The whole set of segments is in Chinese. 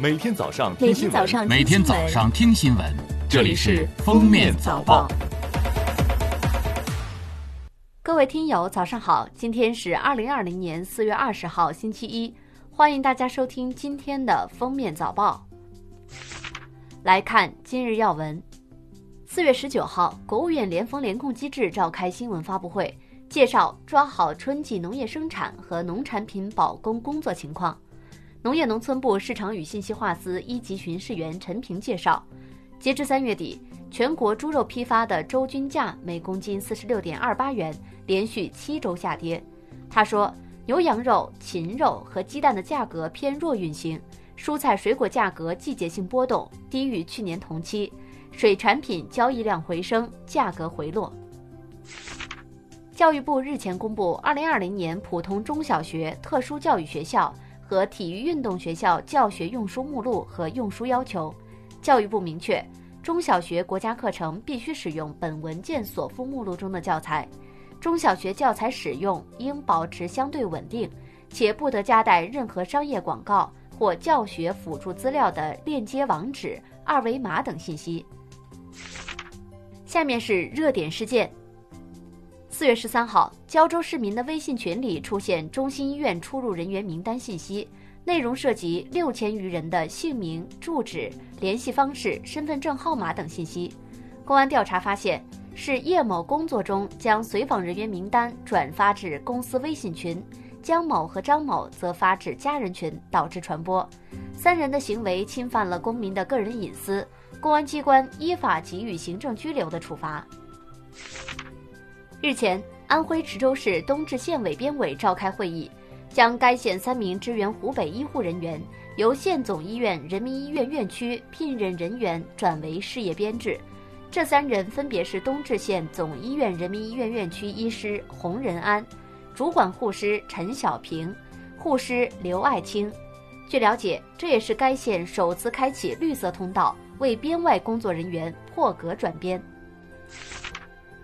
每天早上每听新闻，天早上每天早上听新闻，这里是《封面早报》。各位听友，早上好！今天是二零二零年四月二十号，星期一，欢迎大家收听今天的《封面早报》。来看今日要闻。四月十九号，国务院联防联控机制召开新闻发布会，介绍抓好春季农业生产和农产品保供工作情况。农业农村部市场与信息化司一级巡视员陈平介绍，截至三月底，全国猪肉批发的周均价每公斤四十六点二八元，连续七周下跌。他说，牛羊肉、禽肉和鸡蛋的价格偏弱运行，蔬菜水果价格季节性波动低于去年同期。水产品交易量回升，价格回落。教育部日前公布二零二零年普通中小学、特殊教育学校和体育运动学校教学用书目录和用书要求。教育部明确，中小学国家课程必须使用本文件所附目录中的教材，中小学教材使用应保持相对稳定，且不得夹带任何商业广告或教学辅助资料的链接网址、二维码等信息。下面是热点事件。四月十三号，胶州市民的微信群里出现中心医院出入人员名单信息，内容涉及六千余人的姓名、住址、联系方式、身份证号码等信息。公安调查发现，是叶某工作中将随访人员名单转发至公司微信群，江某和张某则发至家人群，导致传播。三人的行为侵犯了公民的个人隐私。公安机关依法给予行政拘留的处罚。日前，安徽池州市东至县委编委召开会议，将该县三名支援湖北医护人员由县总医院人民医院院区聘任人员转为事业编制。这三人分别是东至县总医院人民医院院区医师洪仁安、主管护师陈小平、护师刘爱清。据了解，这也是该县首次开启绿色通道。为编外工作人员破格转编。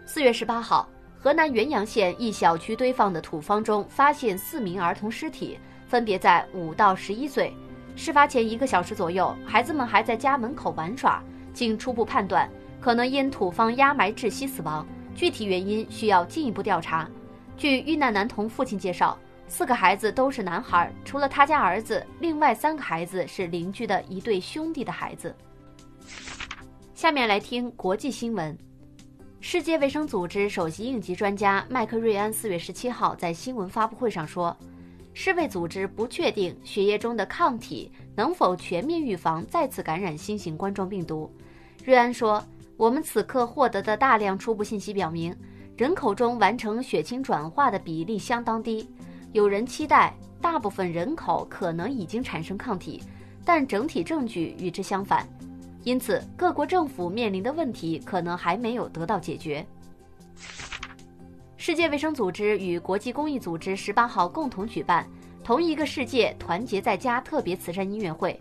四月十八号，河南原阳县一小区堆放的土方中发现四名儿童尸体，分别在五到十一岁。事发前一个小时左右，孩子们还在家门口玩耍。经初步判断，可能因土方压埋窒息死亡，具体原因需要进一步调查。据遇难男童父亲介绍，四个孩子都是男孩，除了他家儿子，另外三个孩子是邻居的一对兄弟的孩子。下面来听国际新闻。世界卫生组织首席应急专家麦克瑞安四月十七号在新闻发布会上说，世卫组织不确定血液中的抗体能否全面预防再次感染新型冠状病毒。瑞安说：“我们此刻获得的大量初步信息表明，人口中完成血清转化的比例相当低。有人期待大部分人口可能已经产生抗体，但整体证据与之相反。”因此，各国政府面临的问题可能还没有得到解决。世界卫生组织与国际公益组织十八号共同举办“同一个世界，团结在家”特别慈善音乐会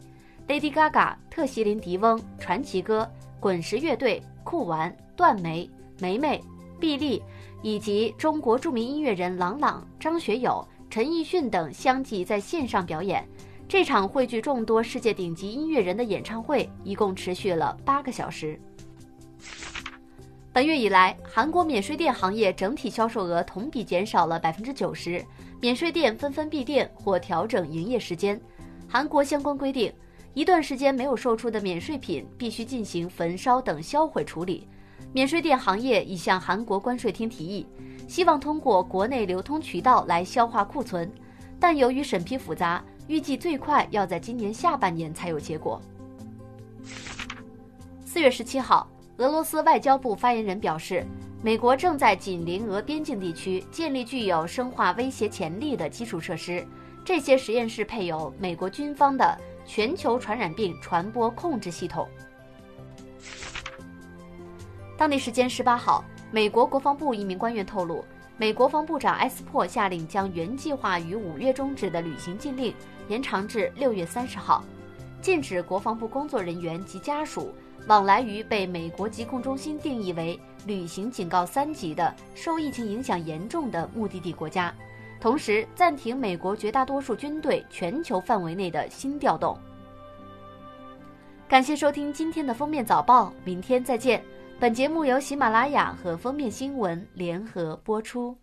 ，Lady Gaga、特席琳·迪翁、传奇歌、滚石乐队、酷玩、段梅、梅梅、毕丽以及中国著名音乐人郎朗、张学友、陈奕迅等相继在线上表演。这场汇聚众多世界顶级音乐人的演唱会一共持续了八个小时。本月以来，韩国免税店行业整体销售额同比减少了百分之九十，免税店纷纷闭店或调整营业时间。韩国相关规定，一段时间没有售出的免税品必须进行焚烧等销毁处理。免税店行业已向韩国关税厅提议，希望通过国内流通渠道来消化库存，但由于审批复杂。预计最快要在今年下半年才有结果。四月十七号，俄罗斯外交部发言人表示，美国正在紧邻俄边境地区建立具有生化威胁潜力的基础设施，这些实验室配有美国军方的全球传染病传播控制系统。当地时间十八号，美国国防部一名官员透露，美国防部长埃斯珀下令将原计划于五月终止的旅行禁令。延长至六月三十号，禁止国防部工作人员及家属往来于被美国疾控中心定义为旅行警告三级的受疫情影响严重的目的地国家，同时暂停美国绝大多数军队全球范围内的新调动。感谢收听今天的封面早报，明天再见。本节目由喜马拉雅和封面新闻联合播出。